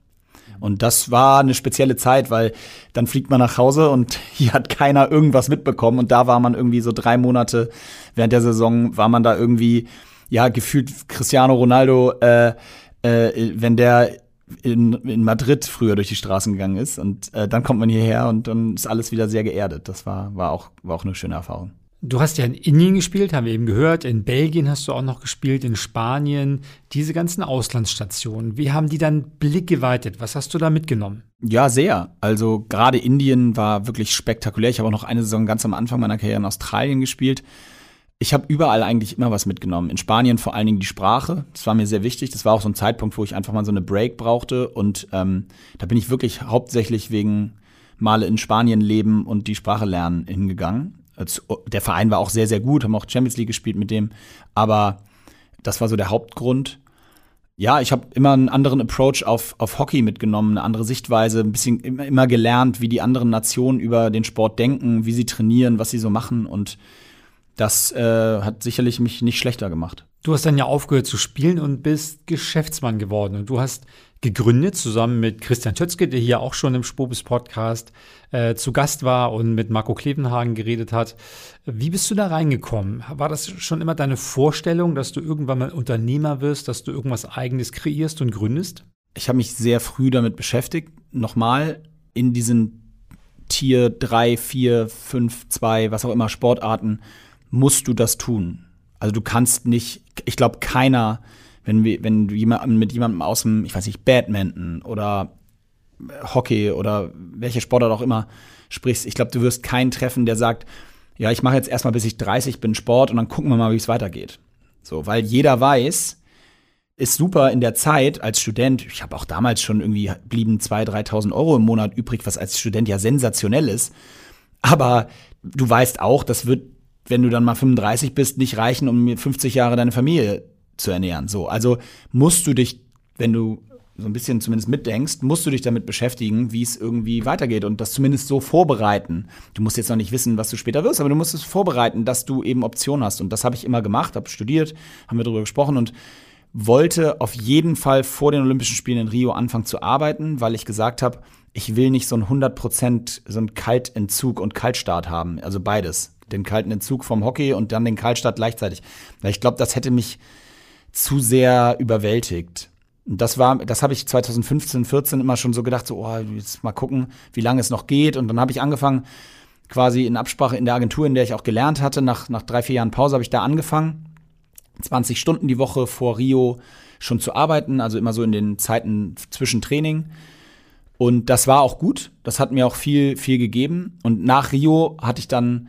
Und das war eine spezielle Zeit, weil dann fliegt man nach Hause und *laughs* hier hat keiner irgendwas mitbekommen. Und da war man irgendwie so drei Monate während der Saison, war man da irgendwie, ja, gefühlt Cristiano Ronaldo, äh, äh, wenn der in, in Madrid früher durch die Straßen gegangen ist. Und äh, dann kommt man hierher und dann ist alles wieder sehr geerdet. Das war, war, auch, war auch eine schöne Erfahrung. Du hast ja in Indien gespielt, haben wir eben gehört. In Belgien hast du auch noch gespielt, in Spanien. Diese ganzen Auslandsstationen, wie haben die dann Blick geweitet? Was hast du da mitgenommen? Ja, sehr. Also gerade Indien war wirklich spektakulär. Ich habe auch noch eine Saison ganz am Anfang meiner Karriere in Australien gespielt. Ich habe überall eigentlich immer was mitgenommen. In Spanien vor allen Dingen die Sprache. Das war mir sehr wichtig. Das war auch so ein Zeitpunkt, wo ich einfach mal so eine Break brauchte. Und ähm, da bin ich wirklich hauptsächlich wegen Male in Spanien leben und die Sprache lernen hingegangen. Der Verein war auch sehr, sehr gut, haben auch Champions League gespielt mit dem. Aber das war so der Hauptgrund. Ja, ich habe immer einen anderen Approach auf, auf Hockey mitgenommen, eine andere Sichtweise, ein bisschen immer, immer gelernt, wie die anderen Nationen über den Sport denken, wie sie trainieren, was sie so machen. Und das äh, hat sicherlich mich nicht schlechter gemacht. Du hast dann ja aufgehört zu spielen und bist Geschäftsmann geworden. Und du hast gegründet, zusammen mit Christian Tötzke, der hier auch schon im Spobis Podcast äh, zu Gast war und mit Marco Klevenhagen geredet hat. Wie bist du da reingekommen? War das schon immer deine Vorstellung, dass du irgendwann mal Unternehmer wirst, dass du irgendwas eigenes kreierst und gründest? Ich habe mich sehr früh damit beschäftigt. Nochmal in diesen Tier 3, 4, 5, 2, was auch immer Sportarten musst du das tun. Also du kannst nicht, ich glaube, keiner wenn, wir, wenn du jemand, mit jemandem aus dem, ich weiß nicht, Badminton oder Hockey oder welche Sportart auch immer sprichst, ich glaube, du wirst keinen treffen, der sagt, ja, ich mache jetzt erstmal bis ich 30 bin Sport und dann gucken wir mal, wie es weitergeht. So, weil jeder weiß, ist super in der Zeit als Student. Ich habe auch damals schon irgendwie blieben 2.000, 3.000 Euro im Monat übrig, was als Student ja sensationell ist. Aber du weißt auch, das wird, wenn du dann mal 35 bist, nicht reichen, um 50 Jahre deine Familie zu ernähren. So, also musst du dich, wenn du so ein bisschen zumindest mitdenkst, musst du dich damit beschäftigen, wie es irgendwie weitergeht und das zumindest so vorbereiten. Du musst jetzt noch nicht wissen, was du später wirst, aber du musst es vorbereiten, dass du eben Optionen hast. Und das habe ich immer gemacht, habe studiert, haben wir darüber gesprochen und wollte auf jeden Fall vor den Olympischen Spielen in Rio anfangen zu arbeiten, weil ich gesagt habe, ich will nicht so ein 100 Prozent, so ein Kaltentzug und Kaltstart haben. Also beides. Den kalten Entzug vom Hockey und dann den Kaltstart gleichzeitig. Ich glaube, das hätte mich zu sehr überwältigt. Das war, das habe ich 2015, 14 immer schon so gedacht, so, oh, jetzt mal gucken, wie lange es noch geht. Und dann habe ich angefangen, quasi in Absprache in der Agentur, in der ich auch gelernt hatte, nach, nach drei, vier Jahren Pause habe ich da angefangen, 20 Stunden die Woche vor Rio schon zu arbeiten, also immer so in den Zeiten zwischen Training. Und das war auch gut. Das hat mir auch viel, viel gegeben. Und nach Rio hatte ich dann,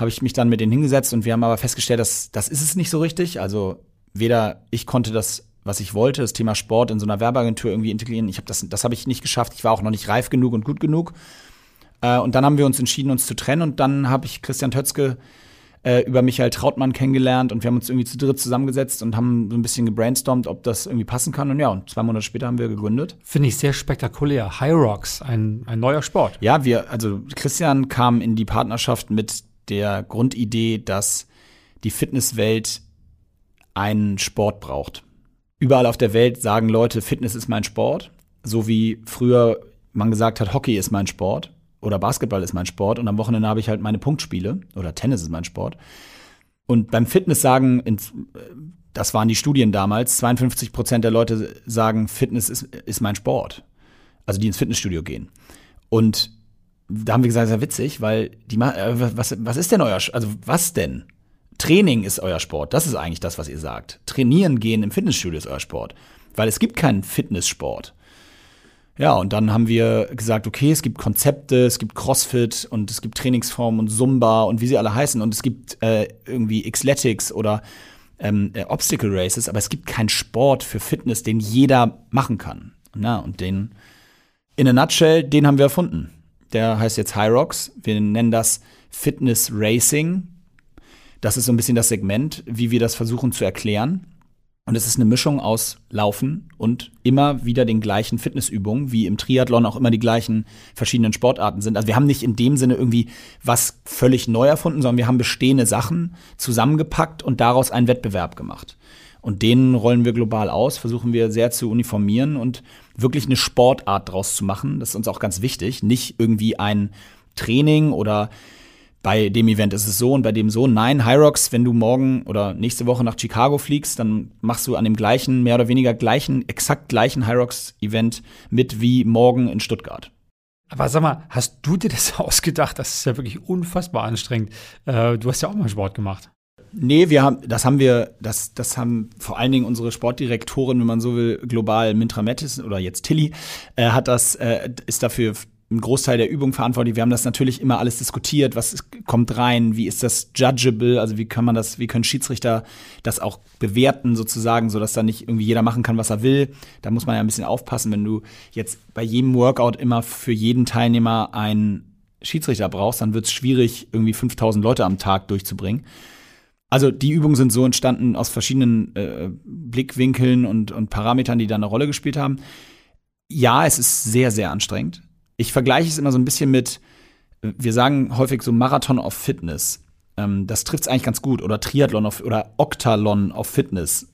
habe ich mich dann mit denen hingesetzt und wir haben aber festgestellt, dass das ist es nicht so richtig. Also weder ich konnte das, was ich wollte, das Thema Sport in so einer Werbeagentur irgendwie integrieren. Ich habe das, das habe ich nicht geschafft. Ich war auch noch nicht reif genug und gut genug. Äh, und dann haben wir uns entschieden, uns zu trennen. Und dann habe ich Christian Tötzke äh, über Michael Trautmann kennengelernt und wir haben uns irgendwie zu dritt zusammengesetzt und haben so ein bisschen gebrainstormt, ob das irgendwie passen kann. Und ja, und zwei Monate später haben wir gegründet. Finde ich sehr spektakulär. High Rocks, ein, ein neuer Sport. Ja, wir, also Christian kam in die Partnerschaft mit der Grundidee, dass die Fitnesswelt einen Sport braucht. Überall auf der Welt sagen Leute, Fitness ist mein Sport. So wie früher man gesagt hat, Hockey ist mein Sport oder Basketball ist mein Sport und am Wochenende habe ich halt meine Punktspiele oder Tennis ist mein Sport. Und beim Fitness sagen, das waren die Studien damals, 52 Prozent der Leute sagen, Fitness ist, ist mein Sport. Also die ins Fitnessstudio gehen. Und da haben wir gesagt, das ist ja witzig, weil die äh, was, was ist denn euer, also was denn? Training ist euer Sport. Das ist eigentlich das, was ihr sagt. Trainieren gehen im Fitnessstudio ist euer Sport. Weil es gibt keinen Fitnesssport. Ja, und dann haben wir gesagt, okay, es gibt Konzepte, es gibt CrossFit und es gibt Trainingsformen und Zumba und wie sie alle heißen und es gibt äh, irgendwie Xletics oder ähm, äh, Obstacle Races, aber es gibt keinen Sport für Fitness, den jeder machen kann. Na, und den, in a nutshell, den haben wir erfunden. Der heißt jetzt Rocks. Wir nennen das Fitness Racing. Das ist so ein bisschen das Segment, wie wir das versuchen zu erklären. Und es ist eine Mischung aus Laufen und immer wieder den gleichen Fitnessübungen, wie im Triathlon auch immer die gleichen verschiedenen Sportarten sind. Also wir haben nicht in dem Sinne irgendwie was völlig neu erfunden, sondern wir haben bestehende Sachen zusammengepackt und daraus einen Wettbewerb gemacht. Und den rollen wir global aus, versuchen wir sehr zu uniformieren und wirklich eine Sportart draus zu machen. Das ist uns auch ganz wichtig. Nicht irgendwie ein Training oder bei dem Event ist es so und bei dem so. Nein, Hyrox, wenn du morgen oder nächste Woche nach Chicago fliegst, dann machst du an dem gleichen, mehr oder weniger gleichen, exakt gleichen Hyrox-Event mit wie morgen in Stuttgart. Aber sag mal, hast du dir das *laughs* ausgedacht? Das ist ja wirklich unfassbar anstrengend. Äh, du hast ja auch mal Sport gemacht. Nee, wir haben, das haben wir, das, das haben vor allen Dingen unsere Sportdirektorin, wenn man so will, global Mintra Mettis oder jetzt Tilly, äh, hat das, äh, ist dafür einen Großteil der Übung verantwortlich. Wir haben das natürlich immer alles diskutiert, was kommt rein, wie ist das judgeable, also wie kann man das, wie können Schiedsrichter das auch bewerten sozusagen, so dass da nicht irgendwie jeder machen kann, was er will. Da muss man ja ein bisschen aufpassen, wenn du jetzt bei jedem Workout immer für jeden Teilnehmer einen Schiedsrichter brauchst, dann wird es schwierig, irgendwie 5000 Leute am Tag durchzubringen. Also die Übungen sind so entstanden aus verschiedenen äh, Blickwinkeln und, und Parametern, die da eine Rolle gespielt haben. Ja, es ist sehr, sehr anstrengend ich vergleiche es immer so ein bisschen mit, wir sagen häufig so Marathon auf Fitness. Ähm, das trifft es eigentlich ganz gut. Oder Triathlon auf, oder Oktalon auf Fitness.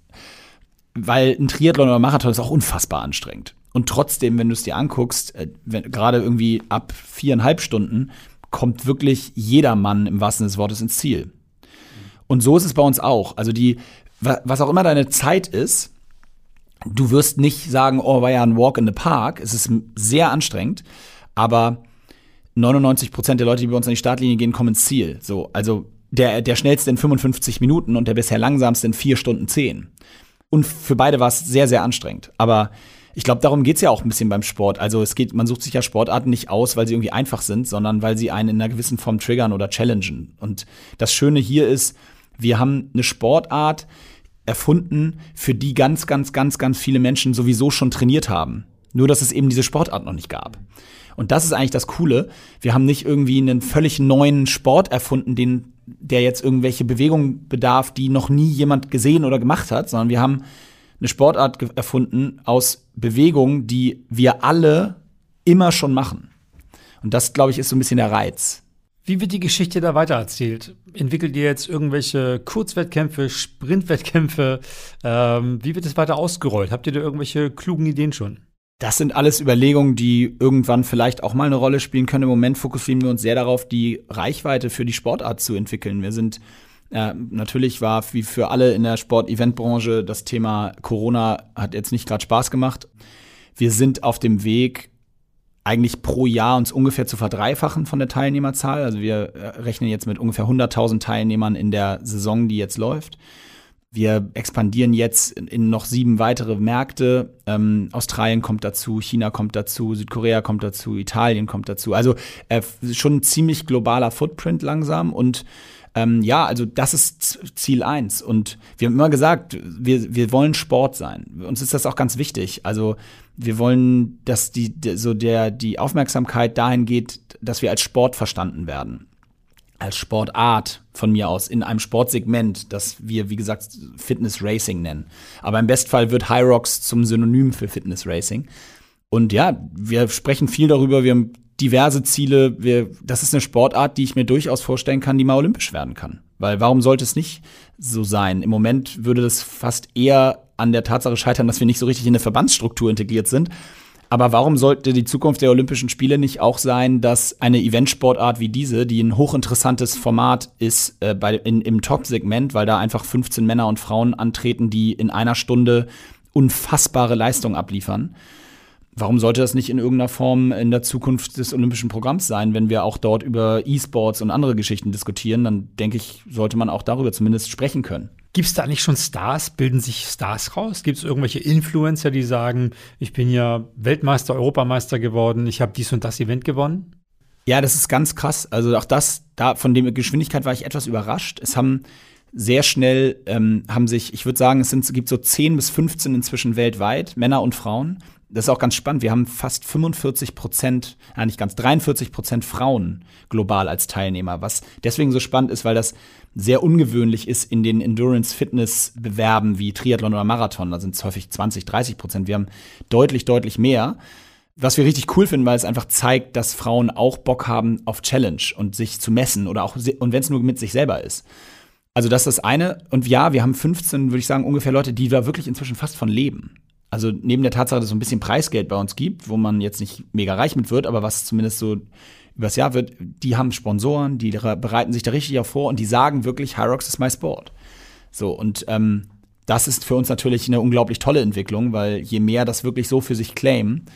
Weil ein Triathlon oder Marathon ist auch unfassbar anstrengend. Und trotzdem, wenn du es dir anguckst, äh, gerade irgendwie ab viereinhalb Stunden, kommt wirklich jeder Mann im wahrsten des Wortes ins Ziel. Und so ist es bei uns auch. Also die, was auch immer deine Zeit ist, du wirst nicht sagen, oh, war ja ein Walk in the Park. Es ist sehr anstrengend aber 99 Prozent der Leute, die bei uns an die Startlinie gehen, kommen ins Ziel. So, also der, der schnellste in 55 Minuten und der bisher langsamste in 4 Stunden 10. Und für beide war es sehr, sehr anstrengend. Aber ich glaube, darum geht es ja auch ein bisschen beim Sport. Also es geht, man sucht sich ja Sportarten nicht aus, weil sie irgendwie einfach sind, sondern weil sie einen in einer gewissen Form triggern oder challengen. Und das Schöne hier ist, wir haben eine Sportart erfunden, für die ganz, ganz, ganz, ganz viele Menschen sowieso schon trainiert haben. Nur, dass es eben diese Sportart noch nicht gab. Und das ist eigentlich das Coole. Wir haben nicht irgendwie einen völlig neuen Sport erfunden, den, der jetzt irgendwelche Bewegungen bedarf, die noch nie jemand gesehen oder gemacht hat, sondern wir haben eine Sportart erfunden aus Bewegungen, die wir alle immer schon machen. Und das, glaube ich, ist so ein bisschen der Reiz. Wie wird die Geschichte da weitererzählt? Entwickelt ihr jetzt irgendwelche Kurzwettkämpfe, Sprintwettkämpfe? Ähm, wie wird es weiter ausgerollt? Habt ihr da irgendwelche klugen Ideen schon? Das sind alles Überlegungen, die irgendwann vielleicht auch mal eine Rolle spielen können. Im Moment fokussieren wir uns sehr darauf, die Reichweite für die Sportart zu entwickeln. Wir sind äh, natürlich war wie für alle in der Sport-Event-Branche das Thema Corona hat jetzt nicht gerade Spaß gemacht. Wir sind auf dem Weg, eigentlich pro Jahr uns ungefähr zu verdreifachen von der Teilnehmerzahl. Also wir äh, rechnen jetzt mit ungefähr 100.000 Teilnehmern in der Saison, die jetzt läuft. Wir expandieren jetzt in noch sieben weitere Märkte. Ähm, Australien kommt dazu, China kommt dazu, Südkorea kommt dazu, Italien kommt dazu. Also äh, schon ein ziemlich globaler Footprint langsam und Ähm, ja, also das ist Ziel eins. Und wir haben immer gesagt, wir, wir wollen Sport sein. Uns ist das auch ganz wichtig. Also wir wollen, dass die, so der, die Aufmerksamkeit dahin geht, dass wir als Sport verstanden werden. Als Sportart von mir aus, in einem Sportsegment, das wir, wie gesagt, Fitness Racing nennen. Aber im Bestfall wird High Rocks zum Synonym für Fitness Racing. Und ja, wir sprechen viel darüber, wir haben diverse Ziele. Wir, das ist eine Sportart, die ich mir durchaus vorstellen kann, die mal olympisch werden kann. Weil warum sollte es nicht so sein? Im Moment würde das fast eher an der Tatsache scheitern, dass wir nicht so richtig in eine Verbandsstruktur integriert sind. Aber warum sollte die Zukunft der Olympischen Spiele nicht auch sein, dass eine Eventsportart wie diese, die ein hochinteressantes Format ist äh, bei, in, im Top-Segment, weil da einfach 15 Männer und Frauen antreten, die in einer Stunde unfassbare Leistung abliefern, Warum sollte das nicht in irgendeiner Form in der Zukunft des olympischen Programms sein, wenn wir auch dort über E-Sports und andere Geschichten diskutieren? Dann denke ich, sollte man auch darüber zumindest sprechen können. Gibt es da eigentlich schon Stars? Bilden sich Stars raus? Gibt es irgendwelche Influencer, die sagen, ich bin ja Weltmeister, Europameister geworden, ich habe dies und das Event gewonnen? Ja, das ist ganz krass. Also auch das, da von der Geschwindigkeit war ich etwas überrascht. Es haben sehr schnell ähm, haben sich, ich würde sagen, es sind, gibt so 10 bis 15 inzwischen weltweit, Männer und Frauen, das ist auch ganz spannend. Wir haben fast 45 Prozent, eigentlich ganz 43 Prozent Frauen global als Teilnehmer, was deswegen so spannend ist, weil das sehr ungewöhnlich ist in den Endurance-Fitness-Bewerben wie Triathlon oder Marathon. Da sind es häufig 20, 30 Prozent. Wir haben deutlich, deutlich mehr. Was wir richtig cool finden, weil es einfach zeigt, dass Frauen auch Bock haben auf Challenge und sich zu messen oder auch, und wenn es nur mit sich selber ist. Also das ist das eine. Und ja, wir haben 15, würde ich sagen, ungefähr Leute, die da wirklich inzwischen fast von leben also neben der Tatsache, dass es ein bisschen Preisgeld bei uns gibt, wo man jetzt nicht mega reich mit wird, aber was zumindest so übers Jahr wird, die haben Sponsoren, die bereiten sich da richtig auch vor und die sagen wirklich, Hyrox ist my sport. So, und ähm, das ist für uns natürlich eine unglaublich tolle Entwicklung, weil je mehr das wirklich so für sich claimen,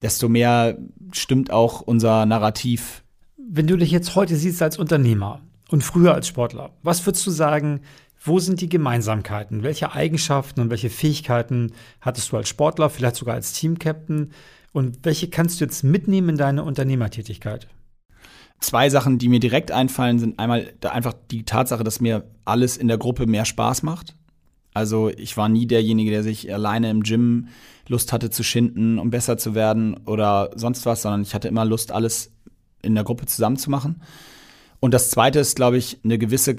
desto mehr stimmt auch unser Narrativ. Wenn du dich jetzt heute siehst als Unternehmer und früher als Sportler, was würdest du sagen, wo sind die Gemeinsamkeiten? Welche Eigenschaften und welche Fähigkeiten hattest du als Sportler, vielleicht sogar als Teamcaptain? Und welche kannst du jetzt mitnehmen in deine Unternehmertätigkeit? Zwei Sachen, die mir direkt einfallen, sind einmal einfach die Tatsache, dass mir alles in der Gruppe mehr Spaß macht. Also ich war nie derjenige, der sich alleine im Gym Lust hatte zu schinden, um besser zu werden oder sonst was, sondern ich hatte immer Lust, alles in der Gruppe zusammen zu machen. Und das Zweite ist, glaube ich, eine gewisse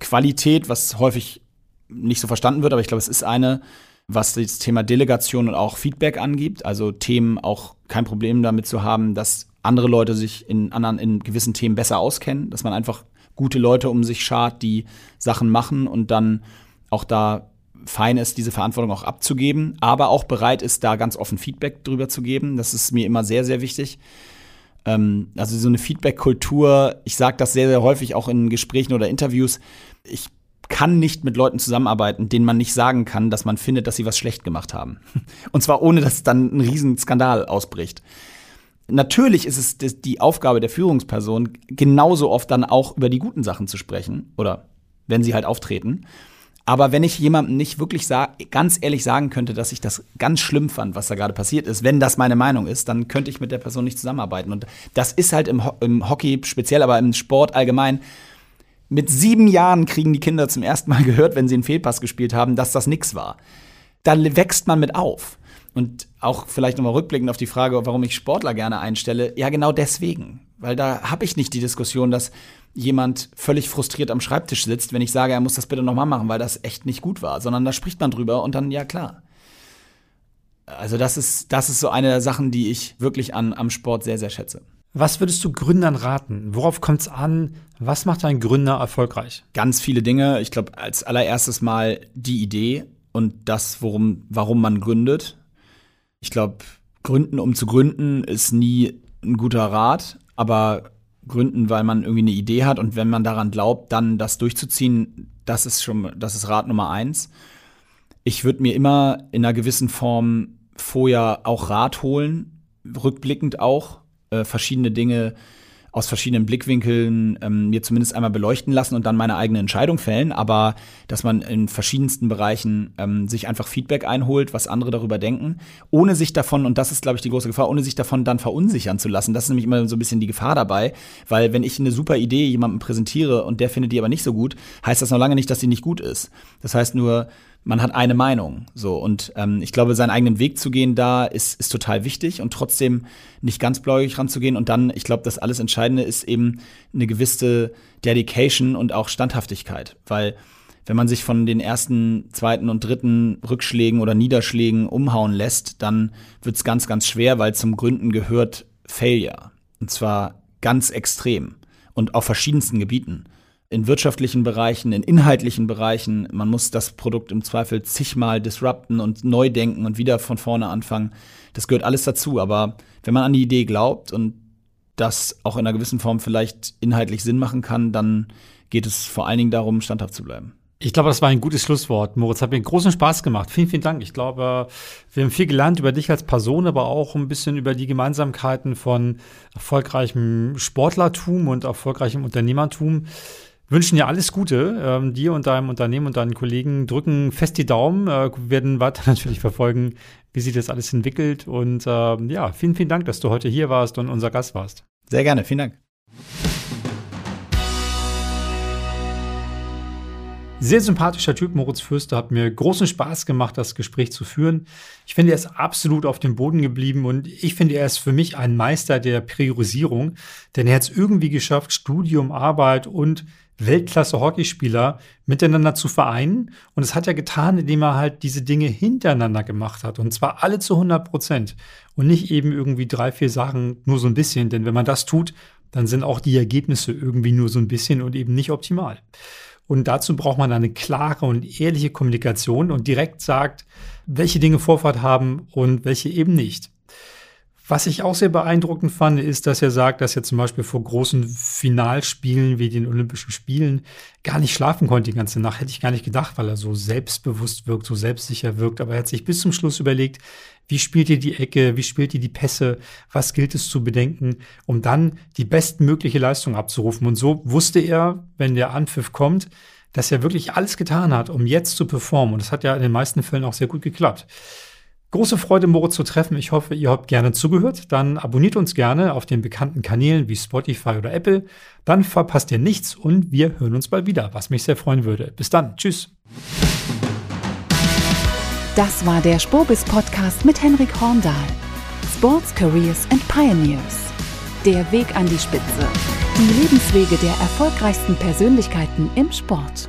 Qualität, was häufig nicht so verstanden wird, aber ich glaube, es ist eine, was das Thema Delegation und auch Feedback angibt. Also Themen auch kein Problem damit zu haben, dass andere Leute sich in anderen, in gewissen Themen besser auskennen, dass man einfach gute Leute um sich schart, die Sachen machen und dann auch da fein ist, diese Verantwortung auch abzugeben, aber auch bereit ist, da ganz offen Feedback drüber zu geben. Das ist mir immer sehr, sehr wichtig. Ähm, also so eine Feedback-Kultur, ich sage das sehr, sehr häufig auch in Gesprächen oder Interviews, ich kann nicht mit Leuten zusammenarbeiten, denen man nicht sagen kann, dass man findet, dass sie was schlecht gemacht haben. *laughs* Und zwar ohne, dass dann ein Riesenskandal ausbricht. Natürlich ist es die Aufgabe der Führungsperson, genauso oft dann auch über die guten Sachen zu sprechen oder wenn sie halt auftreten. Aber wenn ich jemandem nicht wirklich ganz ehrlich sagen könnte, dass ich das ganz schlimm fand, was da gerade passiert ist, wenn das meine Meinung ist, dann könnte ich mit der Person nicht zusammenarbeiten. Und das ist halt im, Ho im Hockey speziell, aber im Sport allgemein. Mit sieben Jahren kriegen die Kinder zum ersten Mal *laughs* gehört, wenn sie einen Fehlpass gespielt haben, dass das nix war. Da wächst man mit auf. Und auch vielleicht nochmal rückblickend auf die Frage, warum ich Sportler gerne einstelle. Ja, genau deswegen. Weil da habe ich nicht die Diskussion, dass jemand völlig frustriert am Schreibtisch sitzt, wenn ich sage, er muss das bitte nochmal machen, weil das echt nicht gut war, sondern da spricht man drüber und dann, ja klar. Also das ist, das ist so eine der Sachen, die ich wirklich an, am Sport sehr, sehr schätze. Was würdest du Gründern raten? Worauf kommt es an? Was macht ein Gründer erfolgreich? Ganz viele Dinge. Ich glaube, als allererstes mal die Idee und das, worum, warum man gründet. Ich glaube, gründen, um zu gründen, ist nie ein guter Rat, aber gründen, weil man irgendwie eine Idee hat und wenn man daran glaubt, dann das durchzuziehen, das ist schon, das ist Rat Nummer eins. Ich würde mir immer in einer gewissen Form vorher auch Rat holen, rückblickend auch, äh, verschiedene Dinge aus verschiedenen Blickwinkeln ähm, mir zumindest einmal beleuchten lassen und dann meine eigene Entscheidung fällen, aber dass man in verschiedensten Bereichen ähm, sich einfach Feedback einholt, was andere darüber denken, ohne sich davon, und das ist, glaube ich, die große Gefahr, ohne sich davon dann verunsichern zu lassen. Das ist nämlich immer so ein bisschen die Gefahr dabei, weil wenn ich eine super Idee jemandem präsentiere und der findet die aber nicht so gut, heißt das noch lange nicht, dass sie nicht gut ist. Das heißt nur, man hat eine Meinung. So und ähm, ich glaube, seinen eigenen Weg zu gehen da ist, ist total wichtig und trotzdem nicht ganz blauig ranzugehen. Und dann, ich glaube, das alles Entscheidende ist eben eine gewisse Dedication und auch Standhaftigkeit, weil wenn man sich von den ersten, zweiten und dritten Rückschlägen oder Niederschlägen umhauen lässt, dann wird es ganz, ganz schwer, weil zum Gründen gehört Failure. Und zwar ganz extrem und auf verschiedensten Gebieten in wirtschaftlichen Bereichen, in inhaltlichen Bereichen. Man muss das Produkt im Zweifel zigmal disrupten und neu denken und wieder von vorne anfangen. Das gehört alles dazu. Aber wenn man an die Idee glaubt und das auch in einer gewissen Form vielleicht inhaltlich Sinn machen kann, dann geht es vor allen Dingen darum, standhaft zu bleiben. Ich glaube, das war ein gutes Schlusswort, Moritz. Hat mir großen Spaß gemacht. Vielen, vielen Dank. Ich glaube, wir haben viel gelernt über dich als Person, aber auch ein bisschen über die Gemeinsamkeiten von erfolgreichem Sportlertum und erfolgreichem Unternehmertum wünschen dir alles Gute, ähm, dir und deinem Unternehmen und deinen Kollegen, drücken fest die Daumen, äh, werden weiter *laughs* natürlich verfolgen, wie sich das alles entwickelt. Und äh, ja, vielen, vielen Dank, dass du heute hier warst und unser Gast warst. Sehr gerne, vielen Dank. Sehr sympathischer Typ, Moritz Fürster, hat mir großen Spaß gemacht, das Gespräch zu führen. Ich finde, er ist absolut auf dem Boden geblieben und ich finde, er ist für mich ein Meister der Priorisierung, denn er hat es irgendwie geschafft, Studium, Arbeit und Weltklasse-Hockeyspieler miteinander zu vereinen. Und es hat er getan, indem er halt diese Dinge hintereinander gemacht hat. Und zwar alle zu 100 Prozent. Und nicht eben irgendwie drei, vier Sachen nur so ein bisschen. Denn wenn man das tut, dann sind auch die Ergebnisse irgendwie nur so ein bisschen und eben nicht optimal. Und dazu braucht man eine klare und ehrliche Kommunikation und direkt sagt, welche Dinge Vorfahrt haben und welche eben nicht. Was ich auch sehr beeindruckend fand, ist, dass er sagt, dass er zum Beispiel vor großen Finalspielen wie den Olympischen Spielen gar nicht schlafen konnte die ganze Nacht. Hätte ich gar nicht gedacht, weil er so selbstbewusst wirkt, so selbstsicher wirkt. Aber er hat sich bis zum Schluss überlegt, wie spielt ihr die Ecke, wie spielt ihr die Pässe, was gilt es zu bedenken, um dann die bestmögliche Leistung abzurufen. Und so wusste er, wenn der Anpfiff kommt, dass er wirklich alles getan hat, um jetzt zu performen. Und das hat ja in den meisten Fällen auch sehr gut geklappt. Große Freude, Moritz zu treffen. Ich hoffe, ihr habt gerne zugehört. Dann abonniert uns gerne auf den bekannten Kanälen wie Spotify oder Apple. Dann verpasst ihr nichts und wir hören uns bald wieder, was mich sehr freuen würde. Bis dann. Tschüss. Das war der Spobis Podcast mit Henrik Horndahl. Sports Careers and Pioneers. Der Weg an die Spitze. Die Lebenswege der erfolgreichsten Persönlichkeiten im Sport.